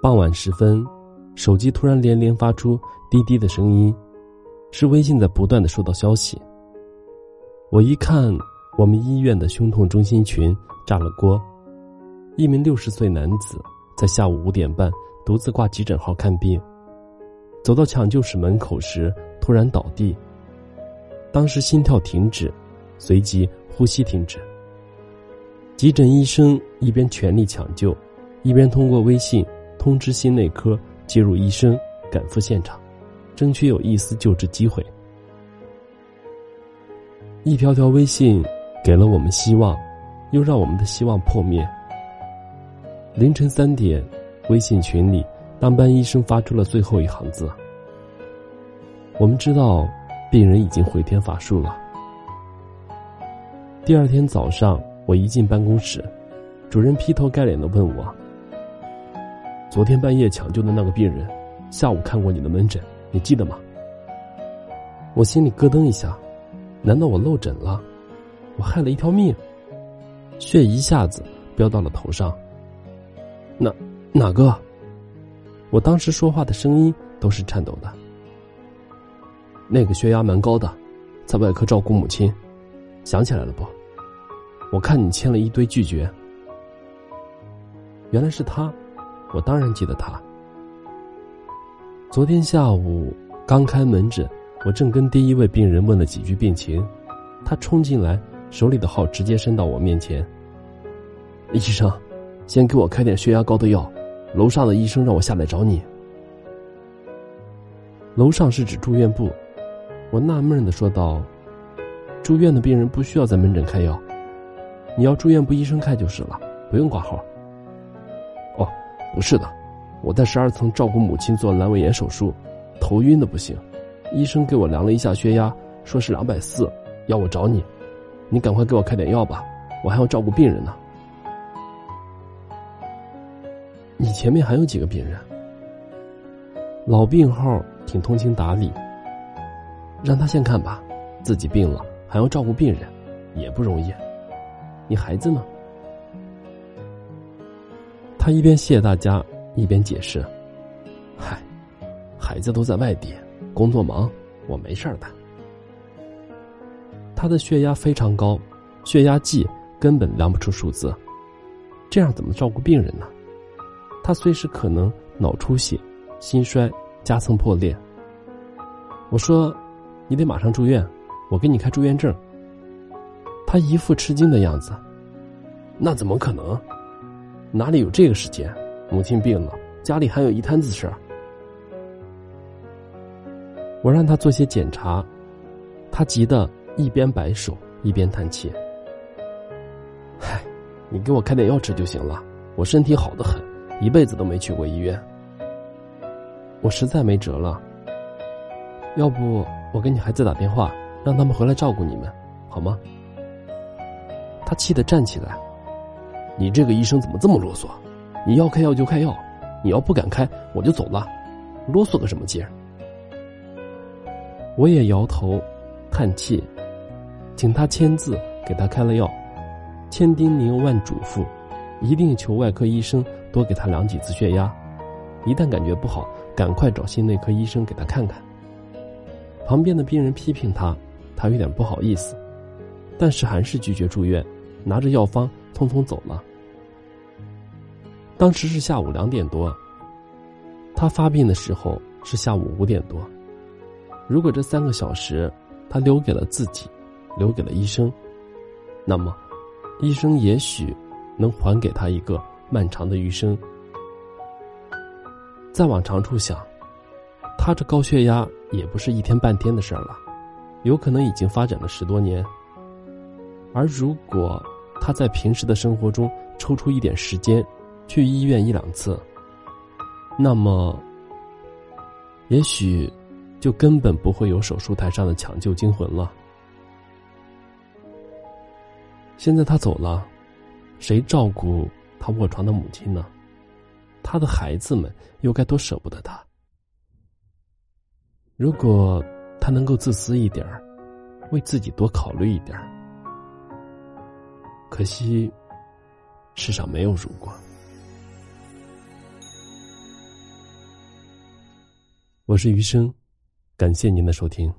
傍晚时分，手机突然连连发出滴滴的声音，是微信在不断的收到消息。我一看，我们医院的胸痛中心群炸了锅，一名六十岁男子在下午五点半独自挂急诊号看病，走到抢救室门口时突然倒地。当时心跳停止，随即呼吸停止。急诊医生一边全力抢救，一边通过微信通知心内科介入医生赶赴现场，争取有一丝救治机会。一条条微信给了我们希望，又让我们的希望破灭。凌晨三点，微信群里当班医生发出了最后一行字：“我们知道，病人已经回天乏术了。”第二天早上。我一进办公室，主任劈头盖脸的问我：“昨天半夜抢救的那个病人，下午看过你的门诊，你记得吗？”我心里咯噔一下，难道我漏诊了？我害了一条命，血一下子飙到了头上。哪哪个？我当时说话的声音都是颤抖的。那个血压蛮高的，在外科照顾母亲，想起来了不？我看你签了一堆拒绝，原来是他，我当然记得他。昨天下午刚开门诊，我正跟第一位病人问了几句病情，他冲进来，手里的号直接伸到我面前。医生，先给我开点血压高的药，楼上的医生让我下来找你。楼上是指住院部，我纳闷的说道：“住院的病人不需要在门诊开药。”你要住院部医生开就是了，不用挂号。不是的，我在十二层照顾母亲做阑尾炎手术，头晕的不行，医生给我量了一下血压，说是两百四，要我找你，你赶快给我开点药吧，我还要照顾病人呢。你前面还有几个病人？老病号挺通情达理，让他先看吧，自己病了还要照顾病人，也不容易。你孩子呢？他一边谢大家，一边解释：“嗨，孩子都在外地，工作忙，我没事的。”他的血压非常高，血压计根本量不出数字，这样怎么照顾病人呢？他随时可能脑出血、心衰、夹层破裂。我说：“你得马上住院，我给你开住院证。”他一副吃惊的样子，那怎么可能？哪里有这个时间？母亲病了，家里还有一摊子事儿。我让他做些检查，他急得一边摆手一边叹气：“嗨，你给我开点药吃就行了，我身体好的很，一辈子都没去过医院。我实在没辙了，要不我给你孩子打电话，让他们回来照顾你们，好吗？”他气得站起来：“你这个医生怎么这么啰嗦？你要开药就开药，你要不敢开，我就走了。啰嗦个什么劲儿？”我也摇头，叹气，请他签字，给他开了药，千叮咛万嘱咐，一定求外科医生多给他量几次血压，一旦感觉不好，赶快找心内科医生给他看看。旁边的病人批评他，他有点不好意思，但是还是拒绝住院。拿着药方，匆匆走了。当时是下午两点多，他发病的时候是下午五点多。如果这三个小时他留给了自己，留给了医生，那么，医生也许能还给他一个漫长的余生。再往长处想，他这高血压也不是一天半天的事儿了，有可能已经发展了十多年。而如果他在平时的生活中抽出一点时间，去医院一两次，那么，也许就根本不会有手术台上的抢救惊魂了。现在他走了，谁照顾他卧床的母亲呢？他的孩子们又该多舍不得他？如果他能够自私一点为自己多考虑一点可惜世上没有如果。我是余生感谢您的收听。